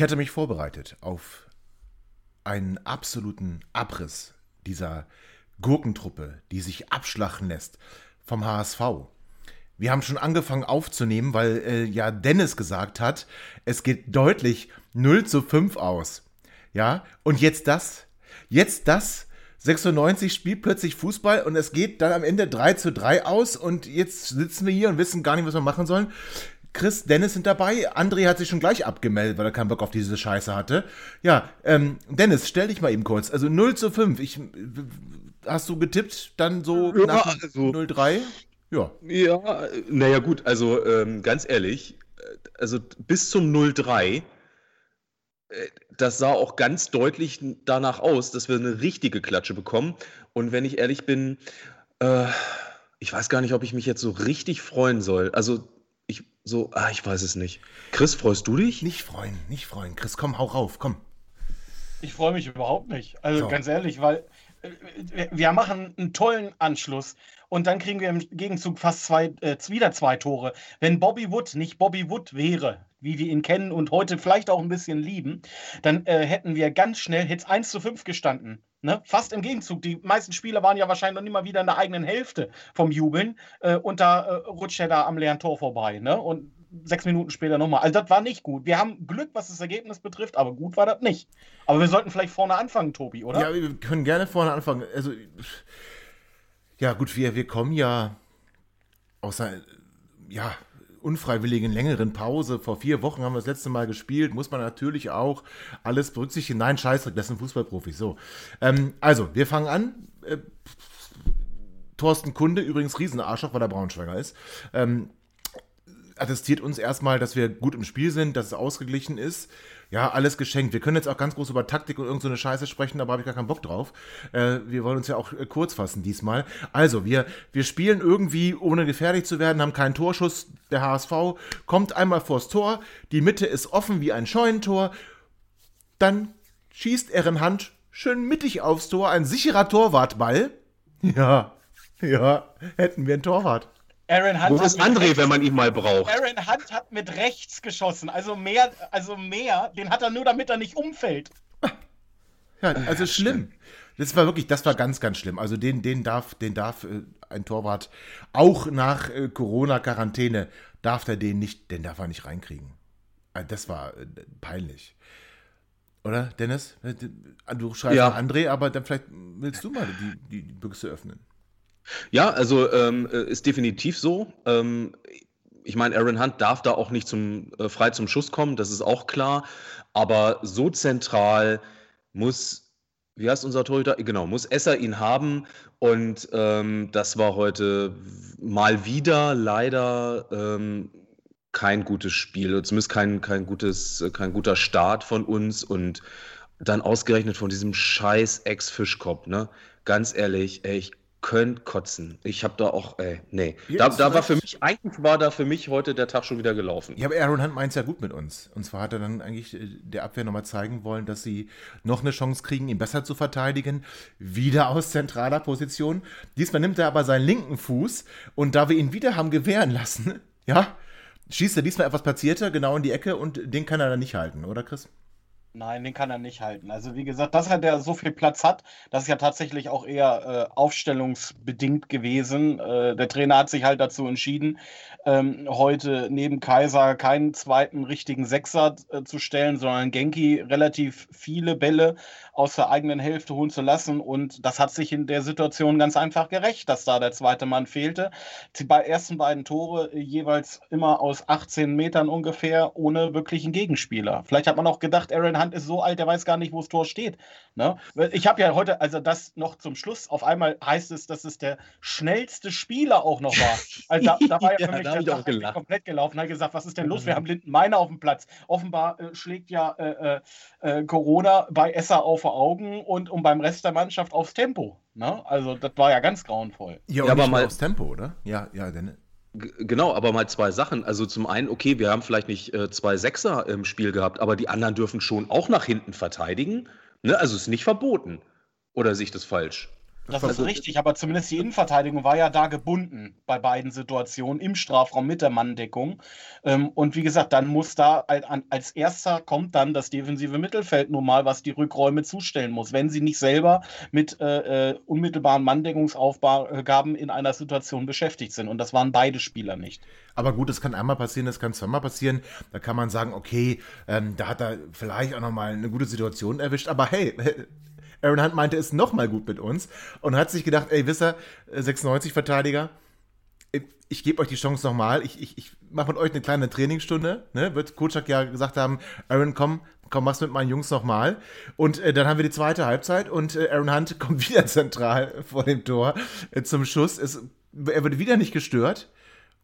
Ich hatte mich vorbereitet auf einen absoluten Abriss dieser Gurkentruppe, die sich abschlachten lässt vom HSV. Wir haben schon angefangen aufzunehmen, weil äh, ja Dennis gesagt hat, es geht deutlich 0 zu 5 aus. Ja, und jetzt das, jetzt das, 96 spielt plötzlich Fußball und es geht dann am Ende 3 zu 3 aus und jetzt sitzen wir hier und wissen gar nicht, was wir machen sollen. Chris, Dennis sind dabei. André hat sich schon gleich abgemeldet, weil er keinen Bock auf diese Scheiße hatte. Ja, ähm, Dennis, stell dich mal eben kurz. Also 0 zu 5. Ich, hast du getippt, dann so Ja, nach also- 0-3? Ja. Ja, naja gut, also ähm, ganz ehrlich, äh, also bis zum 0-3, äh, das sah auch ganz deutlich danach aus, dass wir eine richtige Klatsche bekommen. Und wenn ich ehrlich bin, äh, ich weiß gar nicht, ob ich mich jetzt so richtig freuen soll. Also so, ah, ich weiß es nicht. Chris, freust du dich? Nicht freuen, nicht freuen. Chris, komm, hau rauf, komm. Ich freue mich überhaupt nicht. Also So. ganz ehrlich, weil äh, wir- machen einen tollen Anschluss und dann kriegen wir im Gegenzug fast zwei, äh, wieder zwei Tore. Wenn Bobby Wood nicht Bobby Wood wäre, wie wir ihn kennen und heute vielleicht auch ein bisschen lieben, dann äh, hätten wir ganz schnell, es 1 zu 5 gestanden. Ne? Fast im Gegenzug. Die meisten Spieler waren ja wahrscheinlich noch nicht mal wieder in der eigenen Hälfte vom Jubeln äh, und da äh, rutscht er da am leeren Tor vorbei. Ne? Und sechs Minuten später nochmal. Also das war nicht gut. Wir haben Glück, was das Ergebnis betrifft, aber gut war das nicht. Aber wir sollten vielleicht vorne anfangen, Tobi, oder? Ja, wir können gerne vorne anfangen. Also, ja, gut, wir, wir kommen ja aus einer, ja, unfreiwilligen längeren Pause. Vor vier Wochen haben wir das letzte Mal gespielt. Muss man natürlich auch alles berücksichtigen. Nein, Scheißdreck, das sind Fußballprofis. So. Ähm, also, wir fangen an. Äh, Thorsten Kunde, übrigens Riesenarschloch, weil er Braunschweiger ist. Ähm, attestiert uns erstmal, dass wir gut im Spiel sind, dass es ausgeglichen ist. Ja, alles geschenkt. Wir können jetzt auch ganz groß über Taktik und irgendeine so Scheiße sprechen, da habe ich gar keinen Bock drauf. Äh, wir wollen uns ja auch äh, kurz fassen diesmal. Also, wir, wir spielen irgendwie, ohne gefährlich zu werden, haben keinen Torschuss. Der HSV kommt einmal vors Tor, die Mitte ist offen wie ein Scheunentor. Dann schießt er in Hand schön mittig aufs Tor, ein sicherer Torwartball. Ja, ja, hätten wir einen Torwart. Aaron Hunt Wo hat ist mit André, rechts- wenn man ihn mal braucht? Aaron Hunt hat mit rechts geschossen. Also mehr, also mehr, den hat er nur, damit er nicht umfällt. Ja, also schlimm. Das war wirklich, das war ganz, ganz schlimm. Also den, den darf, den darf äh, ein Torwart auch nach äh, Corona-Quarantäne darf er den nicht, den darf er nicht reinkriegen. Also das war äh, peinlich. Oder, Dennis? Äh, Du schreibst ja. André, aber dann vielleicht willst du mal die, die, die Büchse öffnen. Ja, also ähm, äh, ist definitiv so. Ähm, ich meine, Aaron Hunt darf da auch nicht zum, äh, frei zum Schuss kommen, das ist auch klar. Aber so zentral muss, wie heißt unser Torhüter? Genau, muss Esser ihn haben. Und ähm, das war heute mal wieder leider ähm, kein gutes Spiel, zumindest kein, kein, gutes, kein guter Start von uns und dann ausgerechnet von diesem scheiß Ex-Fischkopf, ne? Ganz ehrlich, ey, ich könnte kotzen. Ich habe da auch, ey, nee. Da, da war für mich, eigentlich war da für mich heute der Tag schon wieder gelaufen. Ja, aber Aaron Hunt meint es ja gut mit uns. Und zwar hat er dann eigentlich äh, der Abwehr nochmal zeigen wollen, dass sie noch eine Chance kriegen, ihn besser zu verteidigen. Wieder aus zentraler Position. Diesmal nimmt er aber seinen linken Fuß und da wir ihn wieder haben gewähren lassen, ja, schießt er diesmal etwas platzierter, genau in die Ecke und den kann er dann nicht halten, oder Chris? Nein, den kann er nicht halten. Also wie gesagt, dass er der so viel Platz hat, das ist ja tatsächlich auch eher äh, aufstellungsbedingt gewesen. Äh, der Trainer hat sich halt dazu entschieden, ähm, heute neben Kaiser keinen zweiten richtigen Sechser äh, zu stellen, sondern Genki relativ viele Bälle aus der eigenen Hälfte holen zu lassen. Und das hat sich in der Situation ganz einfach gerecht, dass da der zweite Mann fehlte. Die bei- ersten beiden Tore äh, jeweils immer aus 18 Metern ungefähr, ohne wirklichen Gegenspieler. Vielleicht hat man auch gedacht, Aaron Hunt ist so alt, der weiß gar nicht, wo das Tor steht. Ne? Ich habe ja heute, also das noch zum Schluss, auf einmal heißt es, dass es der schnellste Spieler auch noch war. Also da, da war ja für mich ja, der Tag komplett gelaufen. Er hat gesagt, was ist denn los? Wir haben Linden Meiner auf dem Platz. Offenbar äh, schlägt ja äh, äh, äh, Corona bei Esser auf Augen und, und beim Rest der Mannschaft aufs Tempo. Ne? Also das war ja ganz grauenvoll. Ja, ja aber mal aufs Tempo, oder? Ja, ja, denn. Genau, aber mal zwei Sachen. Also zum einen, okay, wir haben vielleicht nicht äh, zwei Sechser im Spiel gehabt, aber die anderen dürfen schon auch nach hinten verteidigen. Ne? Also ist nicht verboten. Oder sehe ich das falsch? Das ist richtig, aber zumindest die Innenverteidigung war ja da gebunden bei beiden Situationen im Strafraum mit der Manndeckung. Ähm, und wie gesagt, dann muss da als erster kommt dann das defensive Mittelfeld nun mal, was die Rückräume zustellen muss, wenn sie nicht selber mit äh, äh unmittelbaren Manndeckungsaufgaben in einer Situation beschäftigt sind. Und das waren beide Spieler nicht. Aber gut, das kann einmal passieren, das kann zweimal passieren. Da kann man sagen, okay, ähm, da hat er vielleicht auch nochmal eine gute Situation erwischt. Aber hey, Aaron Hunt meinte es nochmal gut mit uns und hat sich gedacht, ey, wisst ihr, 96-Verteidiger, äh, ich gebe euch die Chance nochmal, ich, ich, ich mache mit euch eine kleine Trainingsstunde, ne? wird Kutschak ja gesagt haben, Aaron, komm, komm, mach's mit meinen Jungs nochmal. Und äh, dann haben wir die zweite Halbzeit und äh, Aaron Hunt kommt wieder zentral vor dem Tor äh, zum Schuss. Es, er wird wieder nicht gestört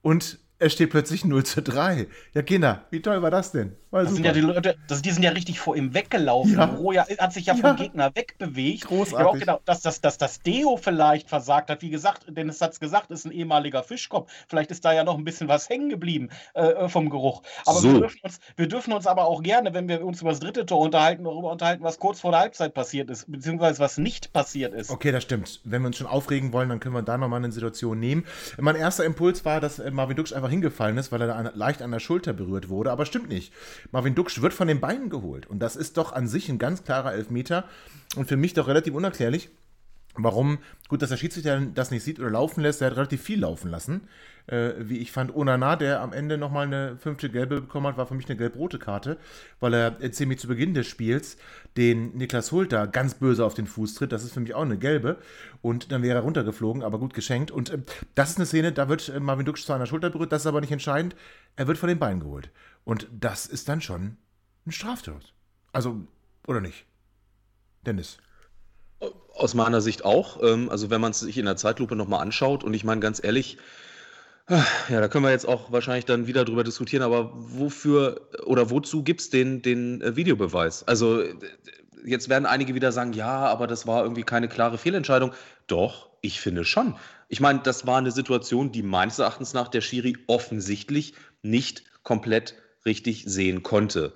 und es steht plötzlich 0 zu 3. Ja, Kinder, wie toll war das denn? War das sind ja die Leute, das, die sind ja richtig vor ihm weggelaufen. Ja. Roja hat sich ja, ja. vom Gegner wegbewegt. Großartig. Ich habe auch gedacht, dass, dass, dass das Deo vielleicht versagt hat. Wie gesagt, Dennis hat es gesagt, ist ein ehemaliger Fischkopf. Vielleicht ist da ja noch ein bisschen was hängen geblieben äh, vom Geruch. Aber so. wir, dürfen uns, wir dürfen uns aber auch gerne, wenn wir uns über das dritte Tor unterhalten, darüber unterhalten, was kurz vor der Halbzeit passiert ist, beziehungsweise was nicht passiert ist. Okay, das stimmt. Wenn wir uns schon aufregen wollen, dann können wir da nochmal eine Situation nehmen. Mein erster Impuls war, dass äh, Marvin Duksch einfach einfach hingefallen ist, weil er da leicht an der Schulter berührt wurde. Aber stimmt nicht. Marvin Duksch wird von den Beinen geholt. Und das ist doch an sich ein ganz klarer Elfmeter. Und für mich doch relativ unerklärlich. Warum? Gut, dass der Schiedsrichter das nicht sieht oder laufen lässt. Er hat relativ viel laufen lassen. Äh, wie ich fand, Onana, der am Ende nochmal eine fünfte Gelbe bekommen hat, war für mich eine gelb-rote Karte, weil er äh, ziemlich zu Beginn des Spiels den Niklas Hulter ganz böse auf den Fuß tritt. Das ist für mich auch eine gelbe. Und dann wäre er runtergeflogen, aber gut geschenkt. Und äh, das ist eine Szene, da wird äh, Marvin Duksch zu einer Schulter berührt. Das ist aber nicht entscheidend. Er wird von den Beinen geholt. Und das ist dann schon ein Straftor. Also, oder nicht? Dennis. Aus meiner Sicht auch. Ähm, also wenn man es sich in der Zeitlupe nochmal anschaut und ich meine ganz ehrlich, ja, da können wir jetzt auch wahrscheinlich dann wieder drüber diskutieren, aber wofür oder wozu gibt es den, den äh, Videobeweis? Also jetzt werden einige wieder sagen, ja, aber das war irgendwie keine klare Fehlentscheidung. Doch, ich finde schon. Ich meine, das war eine Situation, die meines Erachtens nach der Schiri offensichtlich nicht komplett richtig sehen konnte.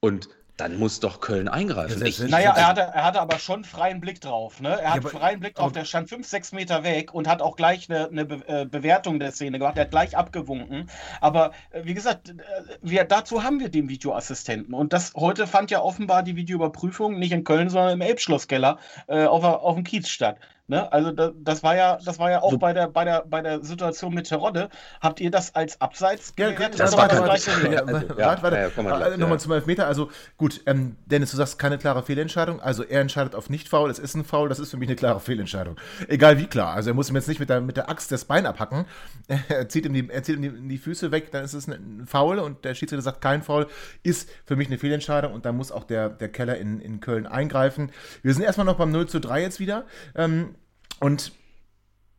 Und dann muss doch Köln eingreifen. Ja, naja, er hatte, er hatte aber schon freien Blick drauf. Ne? Er hat ja, freien Blick drauf, der stand fünf, sechs Meter weg und hat auch gleich eine, eine Be äh, Bewertung der Szene gemacht. Er hat gleich abgewunken. Aber äh, wie gesagt, äh, wir, dazu haben wir den Videoassistenten. Und das heute fand ja offenbar die Videoüberprüfung nicht in Köln, sondern im Elbschlosskeller äh, auf, auf dem Kiez statt. Ne? Also das, das, war ja, das war ja auch bei der, bei der, bei der Situation mit Terodde. Habt ihr das als Abseits ja, das, das war gleich ja, Warte, warte. Ja, Nochmal zum Elfmeter. Also gut, ähm, Dennis, du sagst keine klare Fehlentscheidung. Also er entscheidet auf nicht faul. Es ist ein Foul. Das ist für mich eine klare Fehlentscheidung. Egal wie klar. Also er muss ihm jetzt nicht mit der, mit der Axt das Bein abhacken. Er zieht ihm die, er zieht ihm die, die Füße weg. Dann ist es ein Foul und der Schiedsrichter sagt kein Foul. Ist für mich eine Fehlentscheidung und da muss auch der, der Keller in, in Köln eingreifen. Wir sind erstmal noch beim 0 zu 3 jetzt wieder. Ähm, und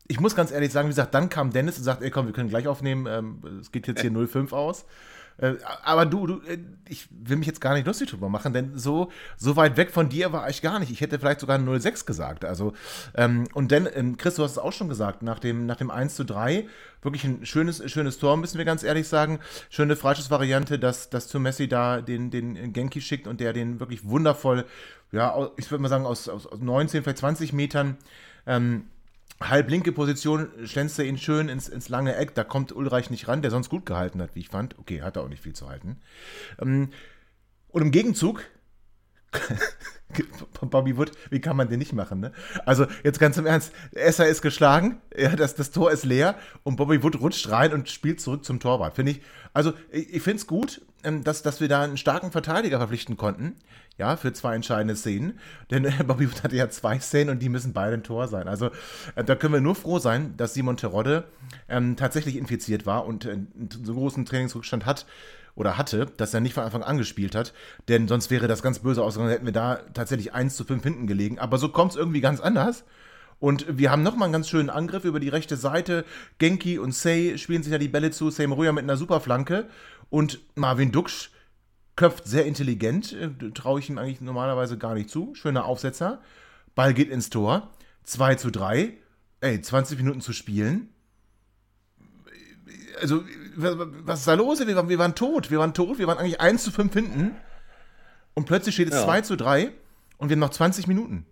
ich muss ganz ehrlich sagen, wie gesagt, dann kam Dennis und sagt, ey komm, wir können gleich aufnehmen, ähm, es geht jetzt hier 05 aus. Äh, aber du, du, äh, ich will mich jetzt gar nicht lustig drüber machen, denn so, so weit weg von dir war ich gar nicht. Ich hätte vielleicht sogar 06 gesagt. Also, ähm, und dann, ähm, Chris, du hast es auch schon gesagt, nach dem, nach dem 1 zu 3, wirklich ein schönes, schönes Tor, müssen wir ganz ehrlich sagen. Schöne Freischussvariante, dass, dass zu Messi da den, den Genki schickt und der den wirklich wundervoll, ja, ich würde mal sagen, aus, aus 19, vielleicht 20 Metern ähm, halblinke Position schlänzt er ihn schön ins, ins lange Eck. Da kommt Ulreich nicht ran, der sonst gut gehalten hat, wie ich fand. Okay, hat er auch nicht viel zu halten. Ähm, und im Gegenzug, Bobby Wood, wie kann man den nicht machen, ne? Also, jetzt ganz im Ernst, Esser ist geschlagen, ja, das, das Tor ist leer und Bobby Wood rutscht rein und spielt zurück zum Torwart. Finde ich, also, ich, ich finde es gut, ähm, dass, dass wir da einen starken Verteidiger verpflichten konnten, ja, für zwei entscheidende Szenen. Denn äh, Bobby Wood hatte ja zwei Szenen und die müssen beide ein Tor sein. Also äh, da können wir nur froh sein, dass Simon Terodde ähm, tatsächlich infiziert war und äh, so großen Trainingsrückstand hat oder hatte, dass er nicht von Anfang an gespielt hat. Denn sonst wäre das ganz böse ausgegangen, hätten wir da tatsächlich 1 zu 5 hinten gelegen. Aber so kommt es irgendwie ganz anders. Und wir haben nochmal einen ganz schönen Angriff über die rechte Seite. Genki und Say spielen sich ja die Bälle zu. Say Maruja mit einer Superflanke. Und Marvin Duksch köpft sehr intelligent. Äh, Traue ich ihm eigentlich normalerweise gar nicht zu. Schöner Aufsetzer. Ball geht ins Tor. 2 zu 3. Ey, 20 Minuten zu spielen. Also, was ist da los? Wir waren, wir waren tot. Wir waren tot. Wir waren eigentlich 1 zu 5 hinten. Und plötzlich steht es ja. 2 zu 3 und wir haben noch 20 Minuten.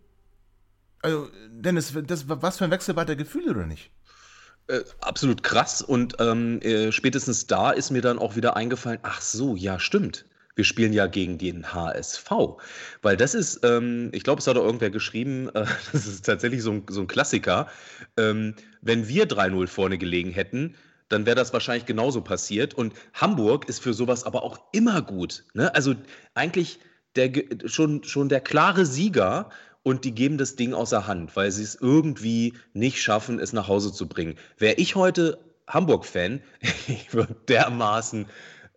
Also, Dennis, das, was für ein Wechselbad der Gefühle, oder nicht? Äh, absolut krass. Und ähm, äh, spätestens da ist mir dann auch wieder eingefallen, ach so, ja, stimmt. Wir spielen ja gegen den HSV. Weil das ist, ähm, ich glaube, es hat auch irgendwer geschrieben, äh, das ist tatsächlich so ein, so ein Klassiker. Ähm, wenn wir 3-0 vorne gelegen hätten, dann wäre das wahrscheinlich genauso passiert. Und Hamburg ist für sowas aber auch immer gut. Ne? Also eigentlich der, schon, schon der klare Sieger und die geben das Ding außer Hand, weil sie es irgendwie nicht schaffen, es nach Hause zu bringen. Wäre ich heute Hamburg-Fan, ich würde dermaßen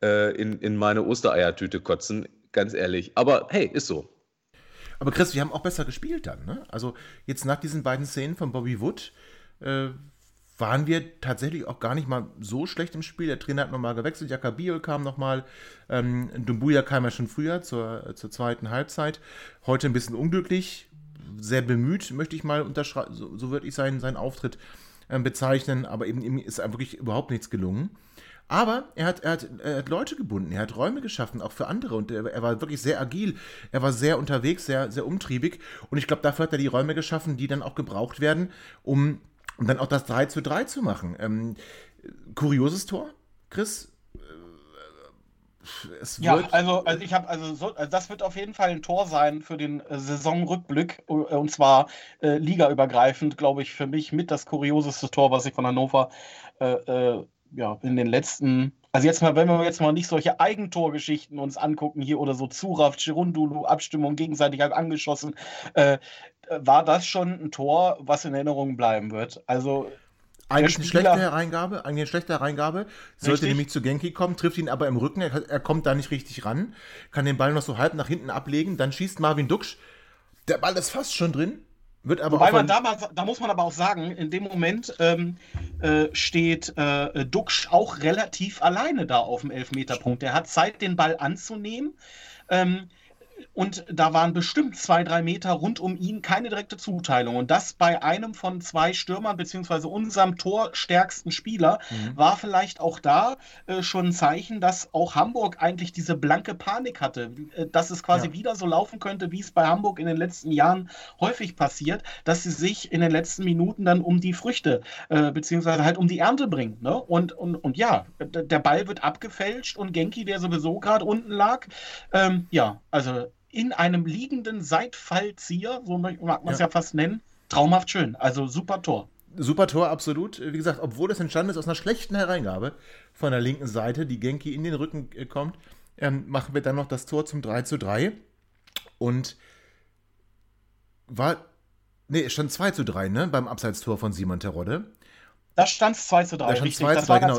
äh, in, in meine Ostereiertüte kotzen, ganz ehrlich. Aber hey, ist so. Aber Chris, wir haben auch besser gespielt dann, ne? Also jetzt nach diesen beiden Szenen von Bobby Wood äh, waren wir tatsächlich auch gar nicht mal so schlecht im Spiel. Der Trainer hat nochmal gewechselt, Jakabiol kam nochmal, ähm, Dumbuya kam ja schon früher zur, zur zweiten Halbzeit. Heute ein bisschen unglücklich, sehr bemüht, möchte ich mal unterschreiben, so, so würde ich seinen, seinen Auftritt äh, bezeichnen, aber eben ihm ist wirklich überhaupt nichts gelungen. Aber er hat, er, hat, er hat Leute gebunden, er hat Räume geschaffen, auch für andere. Und er, er war wirklich sehr agil, er war sehr unterwegs, sehr, sehr umtriebig. Und ich glaube, dafür hat er die Räume geschaffen, die dann auch gebraucht werden, um um dann auch das 3 zu 3 zu machen. Ähm, kurioses Tor, Chris? ja, also, also ich habe also, so, also das wird auf jeden Fall ein Tor sein für den äh, Saisonrückblick äh, und zwar äh, ligaübergreifend, glaube ich, für mich mit das kurioseste Tor, was ich von Hannover äh, äh, ja in den letzten also jetzt mal, wenn wir jetzt mal nicht solche Eigentorgeschichten uns angucken hier oder so Zuraf, Chirundulu, Abstimmung gegenseitig angeschossen, äh, war das schon ein Tor, was in Erinnerung bleiben wird. Also eigentlich eine schlechte Hereingabe, eigentlich eine schlechte Hereingabe. Sollte richtig? nämlich zu Genki kommen, trifft ihn aber im Rücken, er, er, kommt da nicht richtig ran, kann den Ball noch so halb nach hinten ablegen, dann schießt Marvin Duksch. Der Ball ist fast schon drin, wird aber Wobei man damals, da muss man aber auch sagen, in dem Moment ähm, äh, steht äh, Duxch auch relativ alleine da auf dem Elfmeterpunkt. Er hat Zeit, den Ball anzunehmen. Ähm, und da waren bestimmt zwei, drei Meter rund um ihn keine direkte Zuteilung. Und das bei einem von zwei Stürmern, beziehungsweise unserem torstärksten Spieler, mhm. war vielleicht auch da äh, schon ein Zeichen, dass auch Hamburg eigentlich diese blanke Panik hatte. Äh, dass es quasi ja. wieder so laufen könnte, wie es bei Hamburg in den letzten Jahren häufig passiert, dass sie sich in den letzten Minuten dann um die Früchte, äh, beziehungsweise halt um die Ernte bringen. Ne? Und, und, und ja, der Ball wird abgefälscht und Genki, der sowieso gerade unten lag, ähm, ja, also in einem liegenden Seitfallzieher, so mag man es ja. ja fast nennen. Traumhaft schön. Also super Tor. Super Tor, absolut. Wie gesagt, obwohl es entstanden ist aus einer schlechten Hereingabe von der linken Seite, die Genki in den Rücken äh, kommt, ähm, machen wir dann noch das Tor zum 3 zu 3. Und war. Nee, es stand 2 zu 3, ne? Beim Abseitstor von Simon Terodde. Da stand es 2 zu 3. Da stand 2 zu 3, genau.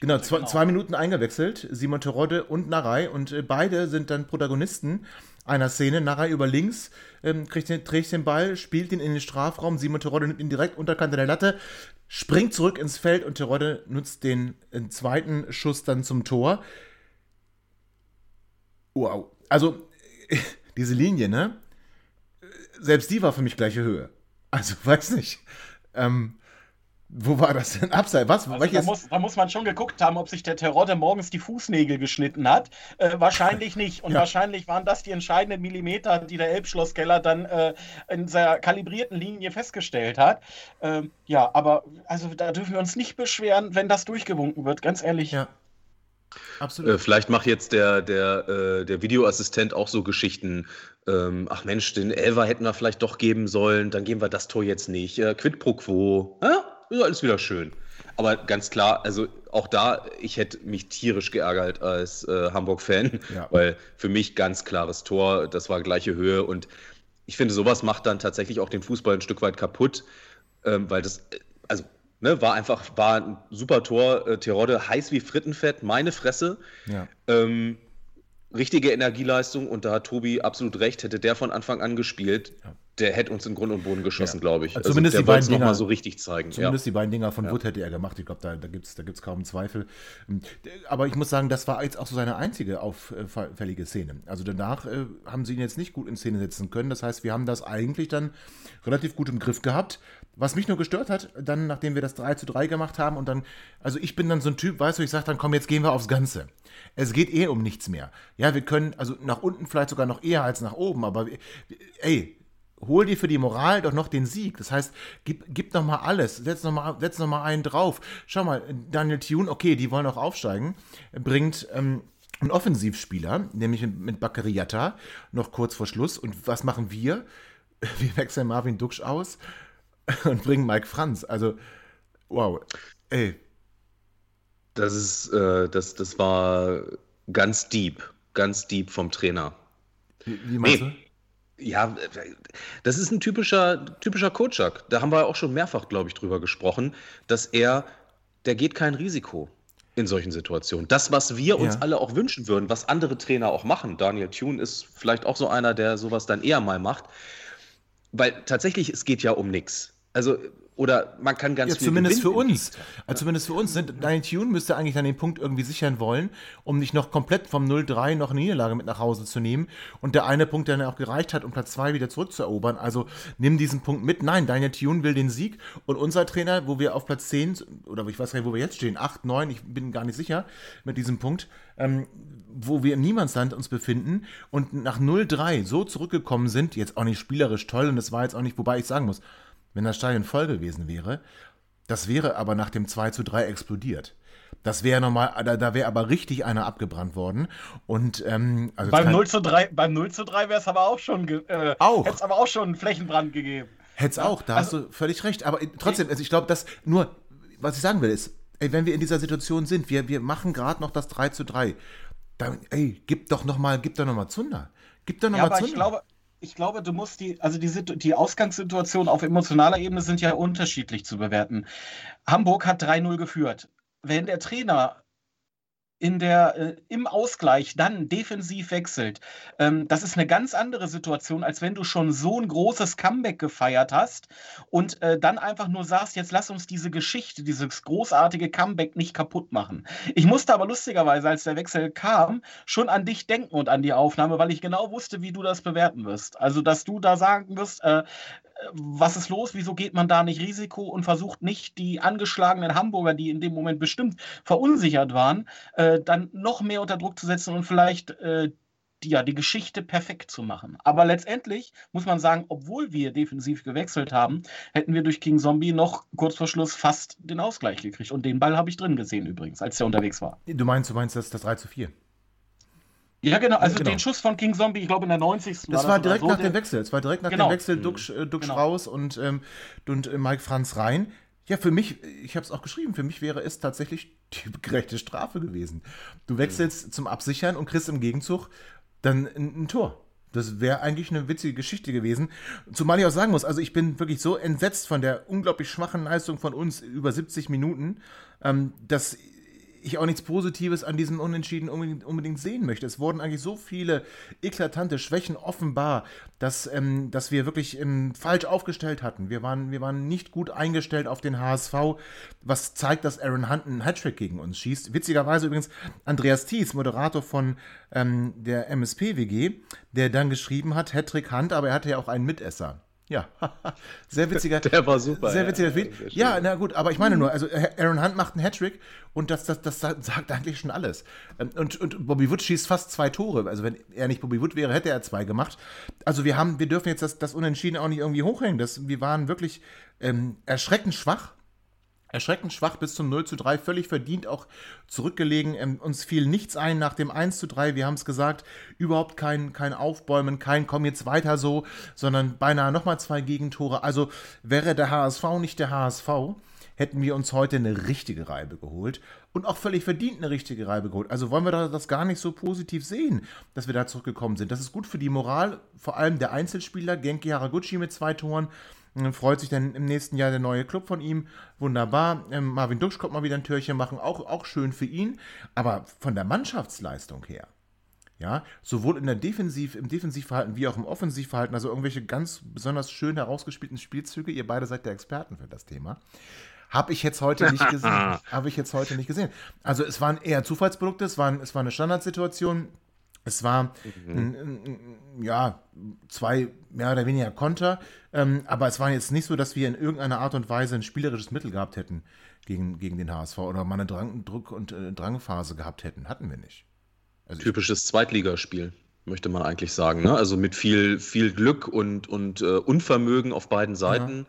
Genau, zwei, genau. zwei, Minuten eingewechselt, Simon Terodde und Narei. Und äh, beide sind dann Protagonisten einer Szene. Narei über links, ähm, kriegt den, trägt den Ball, spielt ihn in den Strafraum. Simon Terodde nimmt ihn direkt unterkante der Latte, springt zurück ins Feld und Terodde nutzt den, den zweiten Schuss dann zum Tor. Wow. Also, diese Linie, ne? Selbst die war für mich gleiche Höhe. Also, weiß nicht. Ähm, wo war das denn? Abseits? Was? Also da, muss, da, muss, man schon geguckt haben, ob sich der Terodde morgens die Fußnägel geschnitten hat. Äh, wahrscheinlich nicht. Und ja. wahrscheinlich waren das die entscheidenden Millimeter, die der Elbschlosskeller dann äh, in seiner kalibrierten Linie festgestellt hat. Ähm, ja, aber also da dürfen wir uns nicht beschweren, wenn das durchgewunken wird, ganz ehrlich. Ja. Absolut. Äh, vielleicht macht jetzt der, der, äh, der Videoassistent auch so Geschichten. Ähm, ach Mensch, den Elver hätten wir vielleicht doch geben sollen, dann geben wir das Tor jetzt nicht. Äh, quid pro quo. Ja? Ist alles wieder schön. Aber ganz klar, also auch da, ich hätte mich tierisch geärgert als äh, Hamburg-Fan, ja. weil für mich ganz klares Tor, das war gleiche Höhe und ich finde, sowas macht dann tatsächlich auch den Fußball ein Stück weit kaputt, ähm, weil das, äh, also Ne, war einfach, war ein super Tor. Äh, Terodde heiß wie Frittenfett, meine Fresse. Ja. Ähm, richtige Energieleistung und da hat Tobi absolut recht, hätte der von Anfang an gespielt. Ja. Der hätte uns in Grund und Boden geschossen, ja. glaube ich. Also zumindest also, die beiden Dinger so richtig zeigen. Zumindest ja. die beiden Dinger von ja. Wood hätte er gemacht. Ich glaube, da, da gibt es da gibt's kaum Zweifel. Ähm, aber ich muss sagen, das war jetzt auch so seine einzige auffällige Szene. Also danach äh, haben sie ihn jetzt nicht gut in Szene setzen können. Das heißt, wir haben das eigentlich dann relativ gut im Griff gehabt. Was mich nur gestört hat, dann, nachdem wir das 3 zu 3 gemacht haben und dann, also ich bin dann so ein Typ, weißt du, ich sage dann, komm, jetzt gehen wir aufs Ganze. Es geht eh um nichts mehr. Ja, wir können, also nach unten vielleicht sogar noch eher als nach oben, aber ey, hol dir für die Moral doch noch den Sieg. Das heißt, gib, gib noch mal alles, setz noch mal, setz noch mal einen drauf. Schau mal, Daniel Thune, okay, die wollen auch aufsteigen, bringt ähm, einen Offensivspieler, nämlich mit, mit Bakariata, noch kurz vor Schluss. Und was machen wir? Wir wechseln Marvin Duksch aus und bringen Mike Franz. Also, wow, ey. Das ist, äh, das, das war ganz deep, ganz deep vom Trainer. Wie, wie meinst nee. du? Ja, das ist ein typischer, typischer Kocak. Da haben wir auch schon mehrfach, glaube ich, drüber gesprochen, dass er, der geht kein Risiko in solchen Situationen. Das, was wir uns ja. alle auch wünschen würden, was andere Trainer auch machen. Daniel Thune ist vielleicht auch so einer, der sowas dann eher mal macht. Weil tatsächlich, es geht ja um nichts. Also oder man kann ganz ja, viel zumindest für uns. Also zumindest für uns. Dein Tune müsste eigentlich dann den Punkt irgendwie sichern wollen, um nicht noch komplett vom 0-3 noch eine Niederlage mit nach Hause zu nehmen. Und der eine Punkt, der dann auch gereicht hat, um Platz 2 wieder zurückzuerobern. Also nimm diesen Punkt mit. Nein, Daniel Tune will den Sieg. Und unser Trainer, wo wir auf Platz 10, oder ich weiß gar nicht, wo wir jetzt stehen, 8, 9, ich bin gar nicht sicher mit diesem Punkt, ähm, wo wir im Niemandsland uns befinden und nach 0-3 so zurückgekommen sind, jetzt auch nicht spielerisch toll und das war jetzt auch nicht, wobei ich sagen muss, wenn das Stadion voll gewesen wäre. Das wäre aber nach dem 2 zu 3 explodiert. Das wäre nochmal, da, da wäre aber richtig einer abgebrannt worden. Und ähm, also beim 0 zu 3, beim 0 zu 3 wäre es aber auch schon äh, auch. hätte es aber auch schon einen Flächenbrand gegeben. Hätte es auch, da also, hast du völlig recht. Aber trotzdem, also ich glaube, dass nur, was ich sagen will, ist, ey, wenn wir in dieser Situation sind, wir, wir machen gerade noch das 3 zu 3, dann, ey, gib doch nochmal, gib doch nochmal Zunder. Gib doch nochmal ja, Zunder. Ich glaube, ich glaube, du musst die, also die, die Ausgangssituation auf emotionaler Ebene sind ja unterschiedlich zu bewerten. Hamburg hat 3-0 geführt. Wenn der Trainer in der, äh, im Ausgleich dann defensiv wechselt. Ähm, das ist eine ganz andere Situation, als wenn du schon so ein großes Comeback gefeiert hast und äh, dann einfach nur sagst, jetzt lass uns diese Geschichte, dieses großartige Comeback nicht kaputt machen. Ich musste aber lustigerweise, als der Wechsel kam, schon an dich denken und an die Aufnahme, weil ich genau wusste, wie du das bewerten wirst. Also, dass du da sagen wirst, äh, was ist los? Wieso geht man da nicht Risiko und versucht nicht die angeschlagenen Hamburger, die in dem Moment bestimmt verunsichert waren, äh, dann noch mehr unter Druck zu setzen und vielleicht äh, die, ja, die Geschichte perfekt zu machen. Aber letztendlich muss man sagen, obwohl wir defensiv gewechselt haben, hätten wir durch King Zombie noch kurz vor Schluss fast den Ausgleich gekriegt. Und den Ball habe ich drin gesehen übrigens, als der unterwegs war. Du meinst, du meinst das, das 3 zu 4? Ja, genau. Also genau. den Schuss von King Zombie, ich glaube in der 90. Das war, war direkt so nach dem Wechsel. Es war direkt nach genau. dem Wechsel Duxch, äh, Duxch genau. raus und, ähm, und äh, Mike Franz rein. Ja, für mich, ich habe es auch geschrieben, für mich wäre es tatsächlich die gerechte Strafe gewesen. Du wechselst mhm. zum Absichern und kriegst im Gegenzug dann ein, ein Tor. Das wäre eigentlich eine witzige Geschichte gewesen. Zumal ich auch sagen muss, also ich bin wirklich so entsetzt von der unglaublich schwachen Leistung von uns über 70 Minuten, ähm, dass ich auch nichts Positives an diesem Unentschieden unbedingt, unbedingt sehen möchte. Es wurden eigentlich so viele eklatante Schwächen offenbar, dass, ähm, dass wir wirklich ähm, falsch aufgestellt hatten. Wir waren, wir waren nicht gut eingestellt auf den HSV, was zeigt, dass Aaron Hunt einen Hattrick gegen uns schießt. Witzigerweise übrigens Andreas Thies, Moderator von ähm, der MSP-WG, der dann geschrieben hat, Hattrick Hunt, aber er hatte ja auch einen Mitesser. Ja, sehr witziger. Der war super. Sehr witziger ja, Tweet. Ja, na gut, aber ich meine nur, also Aaron Hunt macht einen Hattrick und das, das, das sagt eigentlich schon alles. Ähm, und, und Bobby Wood schießt fast zwei Tore. Also wenn er nicht Bobby Wood wäre, hätte er zwei gemacht. Also wir haben, wir dürfen jetzt das, das Unentschieden auch nicht irgendwie hochhängen. Das, wir waren wirklich ähm, erschreckend schwach erschreckend schwach bis zum 0 zu 3, völlig verdient auch zurückgelegen. Ähm, uns fiel nichts ein nach dem 1 zu 3, wir haben es gesagt, überhaupt kein, kein Aufbäumen, kein komm jetzt weiter so, sondern beinahe nochmal zwei Gegentore. Also wäre der HSV nicht der HSV, hätten wir uns heute eine richtige Reibe geholt und auch völlig verdient eine richtige Reibe geholt. Also wollen wir das gar nicht so positiv sehen, dass wir da zurückgekommen sind. Das ist gut für die Moral, vor allem der Einzelspieler, Genki Haraguchi mit zwei Toren freut sich dann im nächsten Jahr der neue Club von ihm. Wunderbar. Ähm, Marvin Duksch kommt mal wieder ein Türchen machen. Auch, auch schön für ihn. Aber von der Mannschaftsleistung her, Ja, sowohl in der Defensiv, im Defensivverhalten wie auch im Offensivverhalten, also irgendwelche ganz besonders schön herausgespielten Spielzüge. Ihr beide seid der Experten für das Thema. Habe ich jetzt heute nicht gesehen. Habe ich jetzt heute nicht gesehen. Also es waren eher Zufallsprodukte, es, waren, es war eine Standardsituation. Es war mhm. ja zwei mehr oder weniger Konter, ähm, aber es war jetzt nicht so, dass wir in irgendeiner Art und Weise ein spielerisches Mittel gehabt hätten gegen, gegen den HSV oder mal eine Drang, Druck- und äh, Drangphase gehabt hätten. Hatten wir nicht. Also Typisches Zweitligaspiel, möchte man eigentlich sagen. Ne? Also mit viel, viel Glück und, und äh, Unvermögen auf beiden Seiten.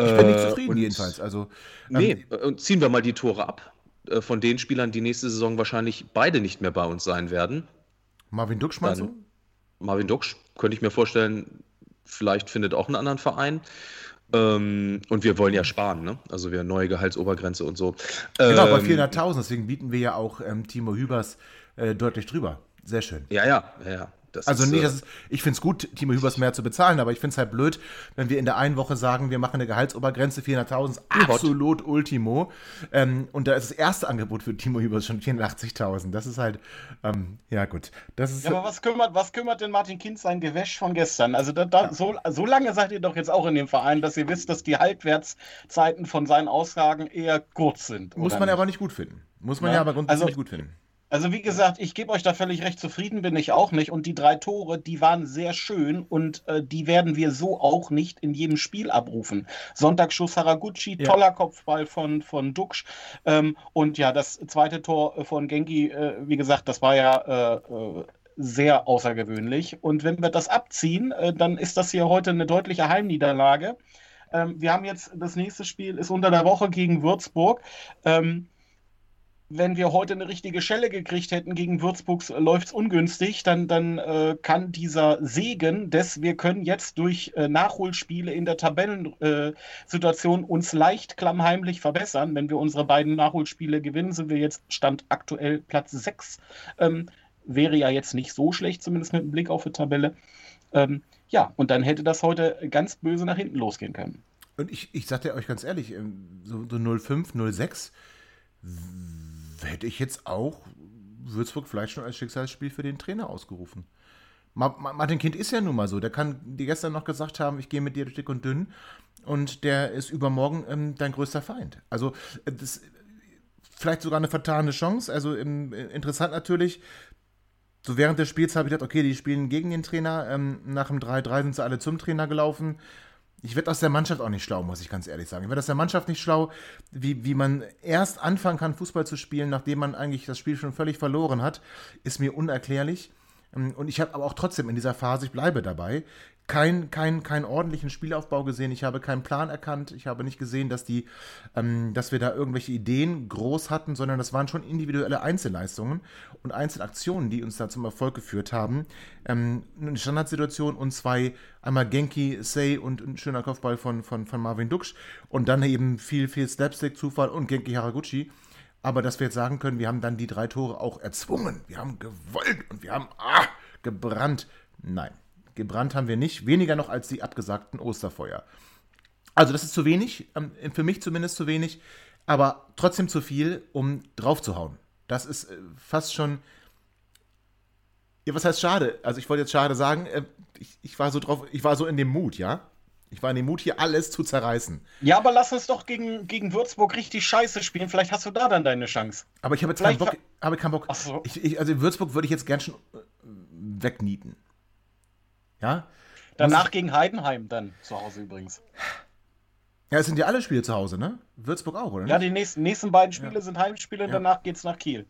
Ja. Ich bin nicht äh, zufrieden, jedenfalls. Also, ähm, nee, und ziehen wir mal die Tore ab. Äh, von den Spielern, die nächste Saison wahrscheinlich beide nicht mehr bei uns sein werden. Marvin Duksch meinst du? Marvin Duksch, könnte ich mir vorstellen, vielleicht findet auch einen anderen Verein. Ähm, und wir wollen ja sparen, ne? Also wir neue Gehaltsobergrenze und so. Genau, bei 400.000, ähm, deswegen bieten wir ja auch ähm, Timo Hübers äh, deutlich drüber. Sehr schön. Ja, ja, ja. Das also ist, nicht, dass es, ich finde es gut, Timo Hübers mehr zu bezahlen, aber ich finde es halt blöd, wenn wir in der einen Woche sagen, wir machen eine Gehaltsobergrenze 400.000, absolut Ultimo. Ähm, und da ist das erste Angebot für Timo Hübers schon 84.000. Das ist halt, ähm, ja gut. Das ist, ja, aber was kümmert, was kümmert denn Martin Kind sein Gewäsch von gestern? Also da, da, ja. so, so lange seid ihr doch jetzt auch in dem Verein, dass ihr wisst, dass die Halbwertszeiten von seinen Aussagen eher kurz sind. Muss man nicht? aber nicht gut finden. Muss man ja, ja aber grundsätzlich also, gut finden. Also wie gesagt, ich gebe euch da völlig recht, zufrieden bin ich auch nicht. Und die drei Tore, die waren sehr schön und äh, die werden wir so auch nicht in jedem Spiel abrufen. Sonntagsschuss Haraguchi, ja. toller Kopfball von, von Duxch. Ähm, und ja, das zweite Tor von Genki, äh, wie gesagt, das war ja... Äh, äh sehr außergewöhnlich. Und wenn wir das abziehen, äh, dann ist das hier heute eine deutliche Heimniederlage. Ähm, wir haben jetzt das nächste Spiel ist unter der Woche gegen Würzburg. Ähm, wenn wir heute eine richtige Schelle gekriegt hätten gegen Würzburg, läuft es ungünstig, dann, dann äh, kann dieser Segen des, wir können jetzt durch äh, Nachholspiele in der Tabellensituation äh, uns leicht klammheimlich verbessern. Wenn wir unsere beiden Nachholspiele gewinnen, sind wir jetzt Stand aktuell Platz 6. Ähm, wäre ja jetzt nicht so schlecht, zumindest mit dem Blick auf die Tabelle. Ähm, ja, und dann hätte das heute ganz böse nach hinten losgehen können. Und ich, ich sagte euch ganz ehrlich, ähm, so, so 05, 06 hätte ich jetzt auch Würzburg vielleicht schon als Schicksalsspiel für den Trainer ausgerufen. Martin Kind ist ja nun mal so. Der kann dir gestern noch gesagt haben, ich gehe mit dir durch dick und dünn und der ist übermorgen ähm, dein größter Feind. Also äh, das vielleicht sogar eine vertane Chance. Also ähm, interessant natürlich. So während des Spiels habe ich gedacht, okay, die spielen gegen den Trainer. Ähm, nach dem 3-3 sind sie alle zum Trainer gelaufen. Ich werde aus der Mannschaft auch nicht schlau, muss ich ganz ehrlich sagen. Ich werde aus der Mannschaft nicht schlau, wie, wie man erst anfangen kann, Fußball zu spielen, nachdem man eigentlich das Spiel schon völlig verloren hat, ist mir unerklärlich. Und ich habe aber auch trotzdem in dieser Phase, ich bleibe dabei, keinen kein, kein ordentlichen Spielaufbau gesehen. Ich habe keinen Plan erkannt. Ich habe nicht gesehen, dass, die, ähm, dass wir da irgendwelche Ideen groß hatten, sondern das waren schon individuelle Einzelleistungen und Einzelaktionen, die uns da zum Erfolg geführt haben. Ähm, eine Standardsituation und zwei, einmal Genki, Say und ein schöner Kopfball von, von, von Marvin Duksch und dann eben viel, viel Slapstick, Zufall und Genki Haraguchi. Aber dass wir jetzt sagen können, wir haben dann die drei Tore auch erzwungen. Wir haben gewollt und wir haben ah, gebrannt. Nein. Gebrannt haben wir nicht, weniger noch als die abgesagten Osterfeuer. Also das ist zu wenig, ähm, für mich zumindest zu wenig, aber trotzdem zu viel, um draufzuhauen. Das ist äh, fast schon. Ja, was heißt schade? Also ich wollte jetzt schade sagen, äh, ich, ich, war so drauf, ich war so in dem Mut, ja? Ich war in dem Mut, hier alles zu zerreißen. Ja, aber lass uns doch gegen, gegen Würzburg richtig scheiße spielen. Vielleicht hast du da dann deine Chance. Aber ich habe jetzt keinen Bock. Habe keinen Bock. So. Ich, ich, also in Würzburg würde ich jetzt gern schon äh, wegnieten. Ja? Danach gegen Heidenheim dann zu Hause übrigens. Ja, es sind ja alle Spiele zu Hause, ne? Würzburg auch, oder? Ja, die nächsten, nächsten beiden Spiele ja. sind Heimspiele ja. danach geht's nach Kiel.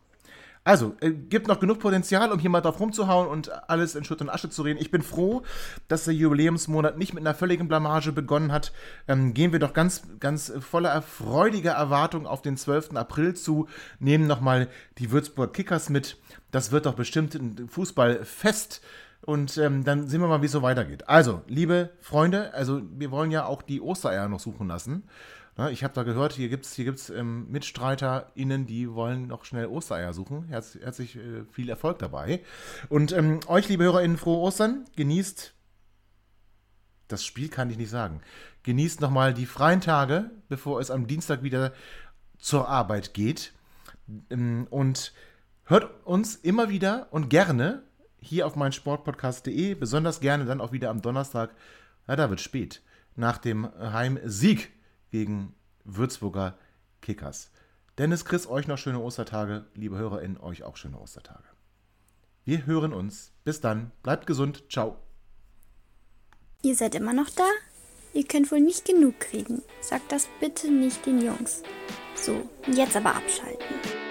Also, äh, gibt noch genug Potenzial, um hier mal drauf rumzuhauen und alles in Schutt und Asche zu reden. Ich bin froh, dass der Jubiläumsmonat nicht mit einer völligen Blamage begonnen hat. Ähm, gehen wir doch ganz, ganz voller freudiger Erwartung auf den 12. April zu, nehmen nochmal die Würzburg Kickers mit. Das wird doch bestimmt ein Fußballfest und ähm, dann sehen wir mal, wie es so weitergeht. Also, liebe Freunde, also wir wollen ja auch die Ostereier noch suchen lassen. Na, ich habe da gehört, hier gibt es hier gibt's, ähm, MitstreiterInnen, die wollen noch schnell Ostereier suchen. Herz, herzlich äh, viel Erfolg dabei. Und ähm, euch, liebe HörerInnen, frohe Ostern. Genießt das Spiel kann ich nicht sagen. Genießt nochmal die freien Tage, bevor es am Dienstag wieder zur Arbeit geht. Ähm, und Hört uns immer wieder und gerne hier auf meinsportpodcast.de, besonders gerne dann auch wieder am Donnerstag, ja, da wird spät, nach dem Heimsieg gegen Würzburger Kickers. Dennis, Chris, euch noch schöne Ostertage, liebe HörerInnen, euch auch schöne Ostertage. Wir hören uns. Bis dann. Bleibt gesund. Ciao. Ihr seid immer noch da? Ihr könnt wohl nicht genug kriegen. Sagt das bitte nicht den Jungs. So, jetzt aber abschalten.